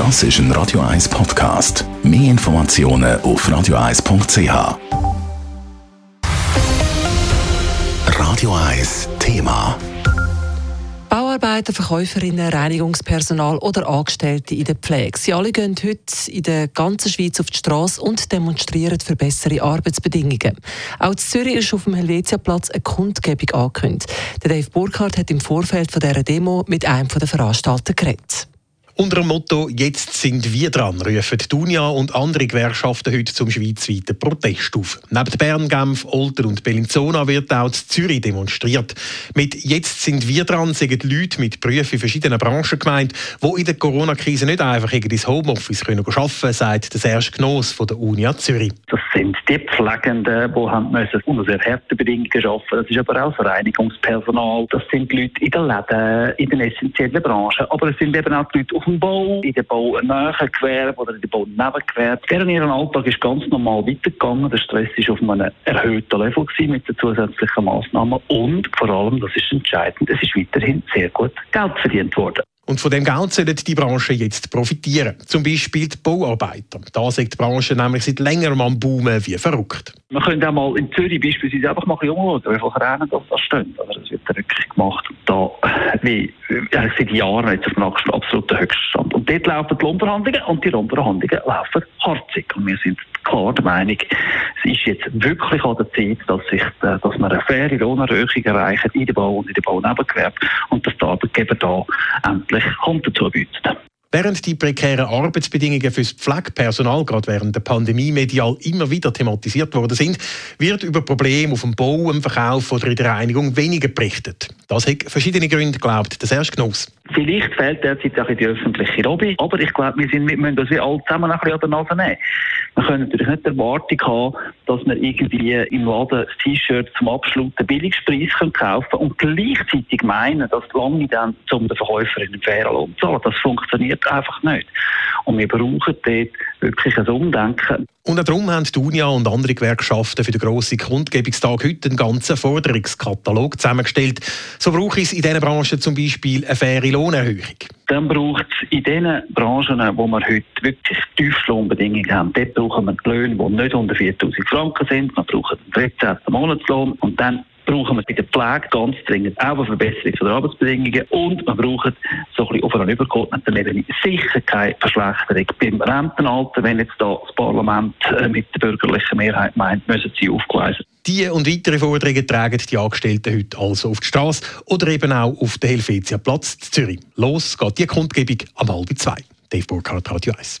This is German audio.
Das ist ein Radio 1 Podcast. Mehr Informationen auf radio1.ch. Radio 1 Thema. Bauarbeiter, Verkäuferinnen, Reinigungspersonal oder Angestellte in der Pflege. Sie alle gehen heute in der ganzen Schweiz auf die Straße und demonstrieren für bessere Arbeitsbedingungen. Auch in Zürich ist auf dem Helvetiaplatz eine Kundgebung angekündigt. Der Dave Burkhardt hat im Vorfeld dieser Demo mit einem der Veranstalter geredet. Unter dem Motto «Jetzt sind wir dran» rufen die Unia und andere Gewerkschaften heute zum schweizweiten Protest auf. Neben Bern, Genf, Olten und Bellinzona wird auch in Zürich demonstriert. Mit «Jetzt sind wir dran» sind Leute mit Berufen in verschiedenen Branchen gemeint, die in der Corona-Krise nicht einfach ins Homeoffice arbeiten können, sagt der Serge Gnoss von der Unia Zürich. Das sind die Pflegenden, die haben unter sehr harten Bedingungen arbeiten Das ist aber auch das Reinigungspersonal. Das sind Leute in den Läden, in den essentiellen Branchen. Aber es sind eben auch die Leute auf dem Bau, in den baunahen Gewerbe oder in den Baunebengewerbe. Deren ihren Alltag ist ganz normal weitergegangen. Der Stress war auf einem erhöhten Level mit den zusätzlichen Massnahmen und vor allem, das ist entscheidend, es ist weiterhin sehr gut Geld verdient worden. Und von dem Geld sollen die Branchen jetzt profitieren. Zum Beispiel die Bauarbeiter. Da sagt die Branche nämlich seit längerem am Boomen wie verrückt. Man könnte auch mal in Zürich beispielsweise einfach mal umschauen, wie viele das da stehen. Also das wird wirklich gemacht. Da, wie, ja, seit Jahren jetzt auf dem absoluten Höchststand. Und dort laufen die Lohnverhandlungen und die Lohnverhandlungen laufen harzig. Und wir sind klar der Meinung, es ist jetzt wirklich an der Zeit, dass, sich, äh, dass wir eine faire Lohnerhöhung erreichen in der Bau- und in der Baunebengewerbe und dass die Arbeitgeber da endlich Hand dazu bieten. Während die prekären Arbeitsbedingungen fürs Pflegepersonal gerade während der Pandemie medial immer wieder thematisiert worden sind, wird über Probleme auf dem Bau, im Verkauf oder in der Reinigung weniger berichtet. Das hat verschiedene Gründe, glaubt der Serge Genoss. Vielleicht fehlt derzeit auch die öffentliche Lobby, aber ich glaube, wir, sind, wir müssen das wie alle zusammen ein bisschen an der Nase nehmen. Wir können natürlich nicht die Erwartung haben, dass wir irgendwie im Laden das T-Shirt zum absoluten Billigpreis kaufen können und gleichzeitig meinen, dass lange dann zum den Verkäufer in den fairen Lohn zahlen. Das funktioniert einfach nicht. Und wir brauchen dort wirklich ein Umdenken. Und darum haben die UNIA und andere Gewerkschaften für den grossen Kundgebungstag heute einen ganzen Forderungskatalog zusammengestellt. So braucht es in diesen Branchen zum Beispiel eine faire Lohnerhöhung. Dann braucht es in den Branchen, wo wir heute wirklich Tiefstlohnbedingungen haben, dort brauchen wir Löhne, die nicht unter 4000 Franken sind. Wir brauchen einen 13. Monatslohn und dann brauchen wir bei der Pflege ganz dringend auch eine Verbesserung der Arbeitsbedingungen und wir brauchen so ein bisschen auf einer übergeordneten Ebene sicher keine Verschlechterung beim Rentenalter. Wenn jetzt da das Parlament äh, mit der bürgerlichen Mehrheit meint, müssen sie aufgleisen. Die und weitere Forderungen tragen die Angestellten heute also auf die Straße oder eben auch auf den Helvetia-Platz in Zürich. Los geht die Kundgebung am halb zwei. Dave Burkhardt, Radio 1.